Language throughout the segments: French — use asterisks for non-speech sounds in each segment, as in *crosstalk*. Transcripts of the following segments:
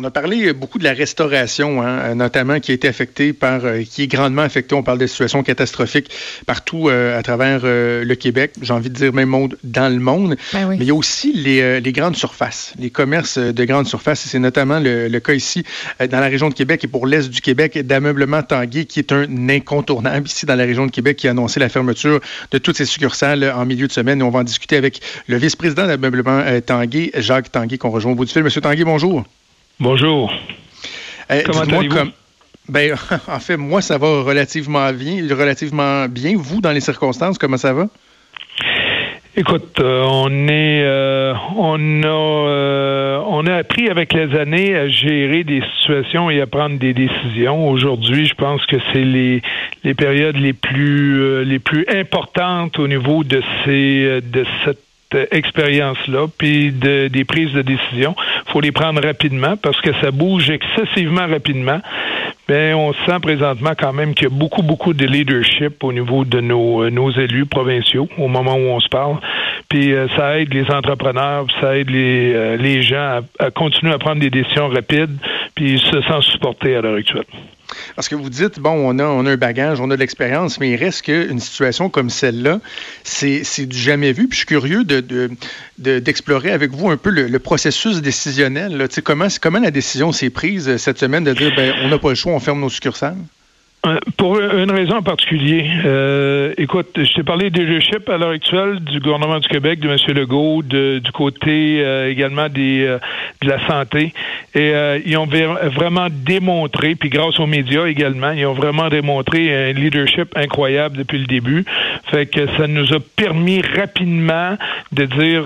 On a parlé beaucoup de la restauration, hein, notamment qui a été affectée par, euh, qui est grandement affectée. On parle des situations catastrophiques partout euh, à travers euh, le Québec. J'ai envie de dire même monde dans le monde. Ben oui. Mais il y a aussi les, les, grandes surfaces, les commerces de grandes surfaces. C'est notamment le, le, cas ici dans la région de Québec et pour l'est du Québec d'ameublement Tanguay, qui est un incontournable ici dans la région de Québec, qui a annoncé la fermeture de toutes ses succursales en milieu de semaine. Et on va en discuter avec le vice-président d'ameublement Tanguay, Jacques Tanguay, qu'on rejoint au bout du fil. Monsieur Tanguay, bonjour. Bonjour. Euh, Comment allez-vous? Comme... Ben, *laughs* en fait, moi, ça va relativement bien, relativement bien. Vous, dans les circonstances, comment ça va? Écoute, euh, on est, euh, on a, euh, on a appris avec les années à gérer des situations et à prendre des décisions. Aujourd'hui, je pense que c'est les, les périodes les plus, les plus importantes au niveau de ces, de cette expérience-là, puis de, des prises de décision. faut les prendre rapidement parce que ça bouge excessivement rapidement. Mais on sent présentement quand même qu'il y a beaucoup, beaucoup de leadership au niveau de nos, nos élus provinciaux au moment où on se parle. Puis euh, ça aide les entrepreneurs, ça aide les, euh, les gens à, à, continuer à prendre des décisions rapides, puis ils se sentent supportés à l'heure actuelle. Parce que vous dites, bon, on a, on a un bagage, on a de l'expérience, mais il reste qu'une situation comme celle-là, c'est du jamais vu. Puis je suis curieux d'explorer de, de, avec vous un peu le, processus décisionnel. Comment, comment la décision s'est prise cette semaine de dire, ben, on n'a pas le choix, on ferme nos succursales? Pour une raison en particulier, euh, écoute, je t'ai parlé des leadership à l'heure actuelle du gouvernement du Québec, de M. Legault, de, du côté euh, également des, euh, de la santé. Et euh, ils ont vraiment démontré, puis grâce aux médias également, ils ont vraiment démontré un leadership incroyable depuis le début. Fait que ça nous a permis rapidement de dire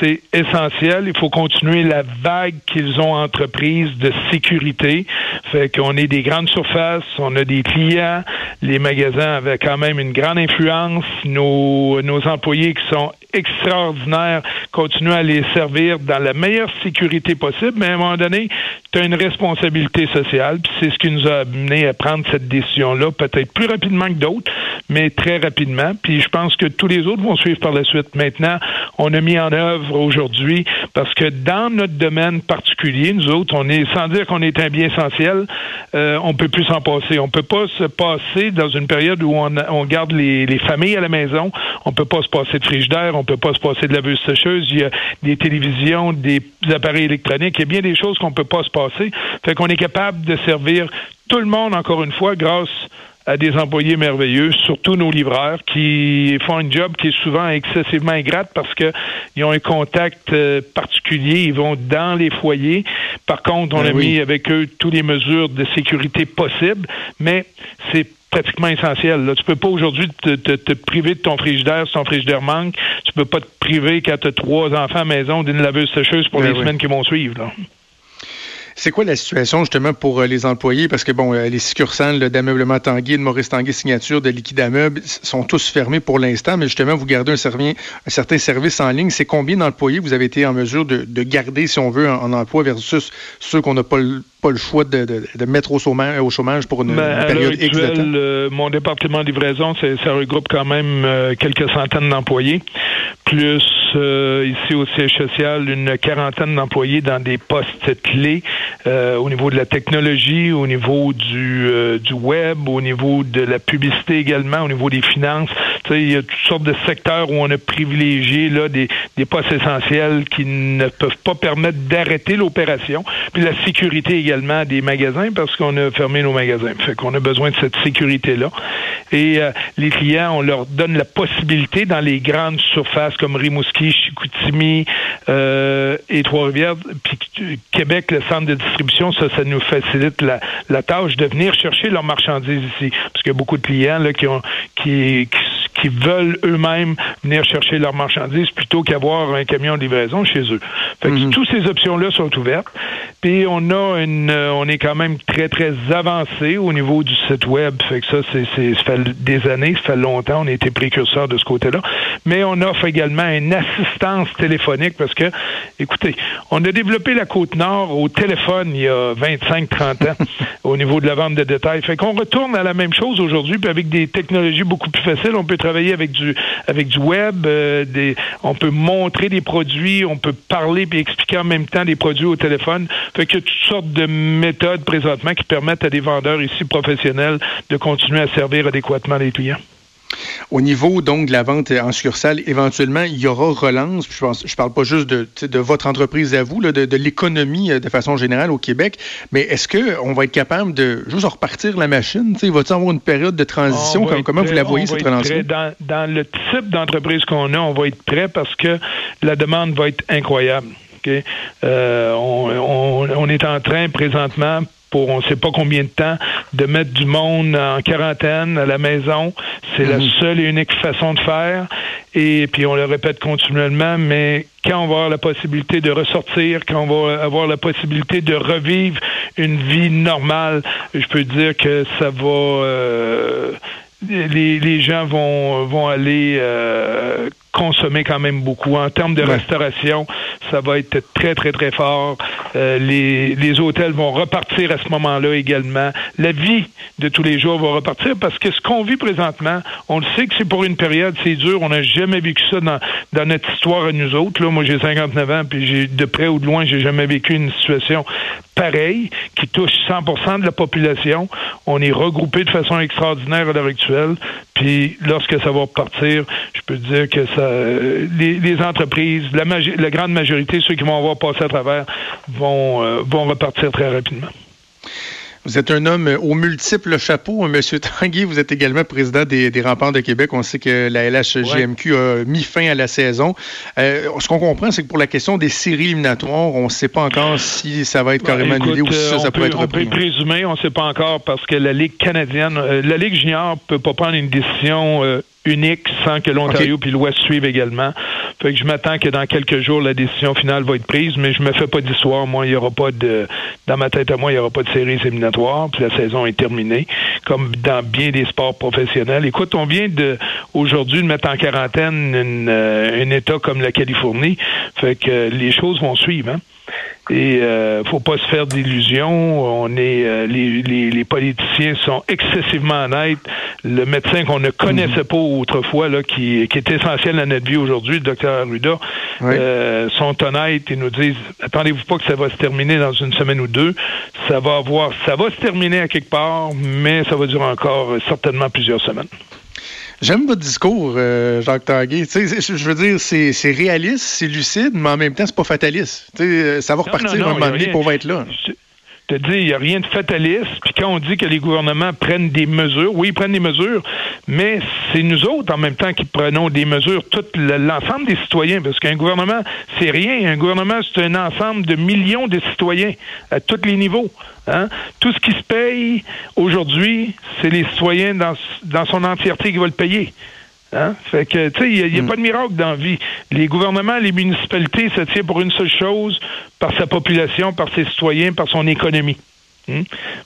c'est essentiel, il faut continuer la vague qu'ils ont entreprise de sécurité. Fait qu'on est des grandes surfaces, on a des clients, les magasins avaient quand même une grande influence, nos, nos employés qui sont extraordinaires continuent à les servir dans la meilleure sécurité possible, mais à un moment donné, tu as une responsabilité sociale, puis c'est ce qui nous a amené à prendre cette décision-là, peut-être plus rapidement que d'autres, mais très rapidement. Puis je pense que tous les autres vont suivre par la suite. Maintenant, on a mis en œuvre aujourd'hui, parce que dans notre domaine particulier, nous autres, on est, sans dire qu'on est un bien essentiel, euh, on peut plus s'en passer. On peut pas se passer dans une période où on, garde les, les, familles à la maison, on peut pas se passer de frigidaire, on peut pas se passer de laveuse sécheuse, il y a des télévisions, des appareils électroniques, il y a bien des choses qu'on peut pas se passer. Fait qu'on est capable de servir tout le monde, encore une fois, grâce à des employés merveilleux, surtout nos livreurs, qui font un job qui est souvent excessivement ingrate parce qu'ils ont un contact euh, particulier, ils vont dans les foyers. Par contre, on Ben a oui. mis avec eux toutes les mesures de sécurité possibles, mais c'est pratiquement essentiel. Là. Tu peux pas aujourd'hui te, te, te, priver de ton frigidaire si ton frigidaire manque. Tu peux pas te priver quand tu as trois enfants à la maison d'une laveuse sécheuse pour Ben les oui. semaines qui vont suivre. Là. C'est quoi la situation justement pour euh, les employés? Parce que bon, euh, les succursales d'ameublement Tanguy, de Maurice Tanguy Signature, de Liquidameuble sont tous fermés pour l'instant, mais justement, vous gardez un, un certain service en ligne. C'est combien d'employés vous avez été en mesure de, de garder, si on veut, en, en emploi versus ceux qu'on n'a pas le, pas le choix de, de- de mettre au chômage, au chômage pour une, Ben, une période X de temps? actuelle, euh, mon département de livraison, ça regroupe quand même euh, quelques centaines d'employés, plus euh, ici au siège social, une quarantaine d'employés dans des postes clés euh, au niveau de la technologie, au niveau du, euh, du web, au niveau de la publicité également, au niveau des finances. Il y a toutes sortes de secteurs où on a privilégié là, des, des postes essentiels qui ne peuvent pas permettre d'arrêter l'opération. Puis la sécurité également des magasins parce qu'on a fermé nos magasins. Fait qu'on a besoin de cette sécurité-là. Et euh, les clients, on leur donne la possibilité dans les grandes surfaces comme Rimouski, Chicoutimi euh, et Trois-Rivières, puis Québec, le centre de distribution, ça, ça nous facilite la, la tâche de venir chercher leurs marchandises ici. Parce qu'il y a beaucoup de clients là, qui ont qui, qui qui veulent eux-mêmes venir chercher leurs marchandises plutôt qu'avoir un camion de livraison chez eux. Fait que mhm. toutes ces options-là sont ouvertes. Puis on a une, euh, on est quand même très très avancé au niveau du site web. Fait que ça, c'est, ça fait des années, ça fait longtemps, on a été précurseur de ce côté-là. Mais on offre également une assistance téléphonique parce que, écoutez, on a développé la côte nord au téléphone il y a 25-30 ans *laughs* au niveau de la vente de détails. Fait qu'on retourne à la même chose aujourd'hui, puis avec des technologies beaucoup plus faciles, on peut travailler avec du avec du web, euh, on peut montrer des produits, on peut parler puis expliquer en même temps des produits au téléphone. Fait a toutes sortes de méthodes présentement qui permettent à des vendeurs ici professionnels de continuer à servir adéquatement les clients. Au niveau donc de la vente en succursale, éventuellement, il y aura relance. Je ne je parle pas juste de, de, votre entreprise à vous, de, l'économie euh, de façon générale au Québec, mais est-ce qu'on va être capable de juste repartir la machine? Va-t-il avoir une période de transition? comment vous la voyez, cette relance dans, dans, le type d'entreprise qu'on a, on va être prêt parce que la demande va être incroyable. Euh, on, on, est en train présentement pour on ne sait pas combien de temps de mettre du monde en quarantaine à la maison. C'est la mhm. seule et unique façon de faire. Et puis on le répète continuellement, mais quand on va avoir la possibilité de ressortir, quand on va avoir la possibilité de revivre une vie normale, je peux dire que ça va. Euh, les, les, gens vont, vont aller euh, consommer quand même beaucoup. En termes de restauration, ça va être très, très, très fort. Euh, les, les hôtels vont repartir à ce moment-là également. La vie de tous les jours va repartir parce que ce qu'on vit présentement, on le sait que c'est pour une période, c'est dur. On n'a jamais vécu ça dans, dans notre histoire à nous autres. Là, moi, j'ai 59 ans, puis j'ai de près ou de loin, j'ai jamais vécu une situation pareille qui touche 100% de la population. On est regroupé de façon extraordinaire à l'heure actuelle. Puis lorsque ça va repartir, je peux dire que ça euh, les, entreprises, la, la, grande majorité, ceux qui vont avoir passé à travers, vont, euh, vont repartir très rapidement. Vous êtes un homme aux multiples chapeaux, hein, Monsieur *laughs* Tanguy. Vous êtes également président des, remparts de Québec. On sait que la LHGMQ a mis fin à la saison. Euh, ce qu'on comprend, c'est que pour la question des séries éliminatoires, on ne sait pas encore si ça va être ben, carrément annulé ou si ça, peut, être repris. On peut présumer, on ne sait pas encore parce que la Ligue canadienne, la Ligue junior ne peut pas prendre une décision unique sans que l'Ontario puis l'Ouest suivent également. Fait que je m'attends que dans quelques jours, la décision finale va être prise, mais je me fais pas d'histoire. Moi, il y aura pas de, dans ma tête à moi, il y aura pas de séries éliminatoires, puis la saison est terminée, comme dans bien des sports professionnels. Écoute, on vient de, aujourd'hui, de mettre en quarantaine une, euh, un État comme la Californie. Fait que les choses vont suivre, hein. Et euh, faut pas se faire d'illusions. On est euh, les, les, les, politiciens sont excessivement honnêtes. Le médecin qu'on ne connaissait pas autrefois, là, qui, qui est essentiel à notre vie aujourd'hui, le docteur Arruda, euh, sont honnêtes et nous disent attendez-vous pas que ça va se terminer dans une semaine ou deux. Ça va avoir ça va se terminer à quelque part, mais ça va durer encore certainement plusieurs semaines. J'aime votre discours, euh, Jacques Tanguay. Je veux dire, c'est réaliste, c'est lucide, mais en même temps, c'est pas fataliste. sais, ça va repartir un moment donné pour être là te dis, il n'y a rien de fataliste. Puis quand on dit que les gouvernements prennent des mesures, oui, ils prennent des mesures, mais c'est nous autres en même temps qui prenons des mesures, tout l'ensemble des citoyens, parce qu'un gouvernement, c'est rien. Un gouvernement, c'est un ensemble de millions de citoyens à tous les niveaux. Hein? Tout ce qui se paye aujourd'hui, c'est les citoyens dans, dans son entièreté qui vont le payer. Hein? Fait que, tu sais, il n'y a, mm. pas de miracle dans la vie. Les gouvernements, les municipalités, ça tient pour une seule chose, par sa population, par ses citoyens, par son économie. Hmm?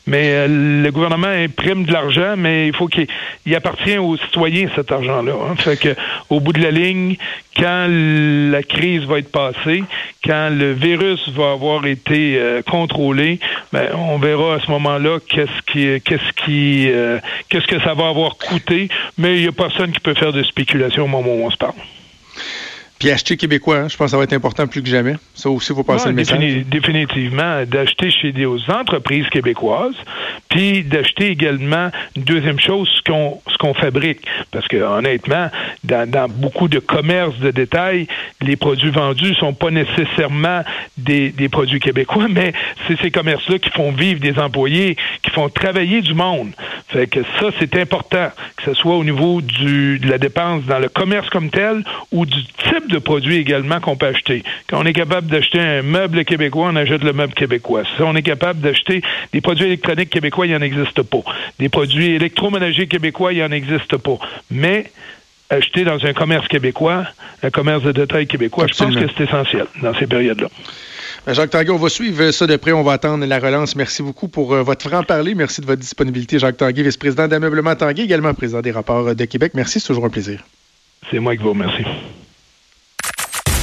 Mais euh, le gouvernement imprime de l'argent, mais il faut qu'il appartient aux citoyens cet argent-là. Hein. Fait que au bout de la ligne, quand la crise va être passée, quand le virus va avoir été euh, contrôlé, ben, on verra à ce moment-là qu'est-ce qui qu'est-ce qui euh, qu'est-ce que ça va avoir coûté. Mais il n'y a personne qui peut faire de spéculation au moment où on se parle. Puis acheter québécois, hein, je pense que ça va être important plus que jamais. Ça aussi, il faut passer le message. définitivement, d'acheter chez des entreprises québécoises, puis d'acheter également une deuxième chose, ce qu'on ce qu'on fabrique. Parce que honnêtement, dans, dans, beaucoup de commerces de détail, les produits vendus sont pas nécessairement des, des produits québécois, *laughs* mais c'est ces commerces-là qui font vivre des employés, qui font travailler du monde. Fait que ça, c'est important, que ce soit au niveau du, de la dépense dans le commerce comme tel ou du type de produits également qu'on peut acheter. Quand on est capable d'acheter un meuble québécois, on achète le meuble québécois. Si on est capable d'acheter des produits électroniques québécois, il n'y en existe pas. Des produits électroménagers québécois, il n'y en existe pas. Mais acheter dans un commerce québécois, un commerce de détail québécois. Je pense que c'est essentiel dans ces périodes-là. Ben, Jacques Tanguay, on va suivre ça de près. On va attendre la relance. Merci beaucoup pour euh, votre franc-parler. Merci de votre disponibilité, Jacques Tanguay, vice-président d'Ameublement Tanguay, également président des rapports de Québec. Merci, c'est toujours un plaisir. C'est moi qui vous remercie.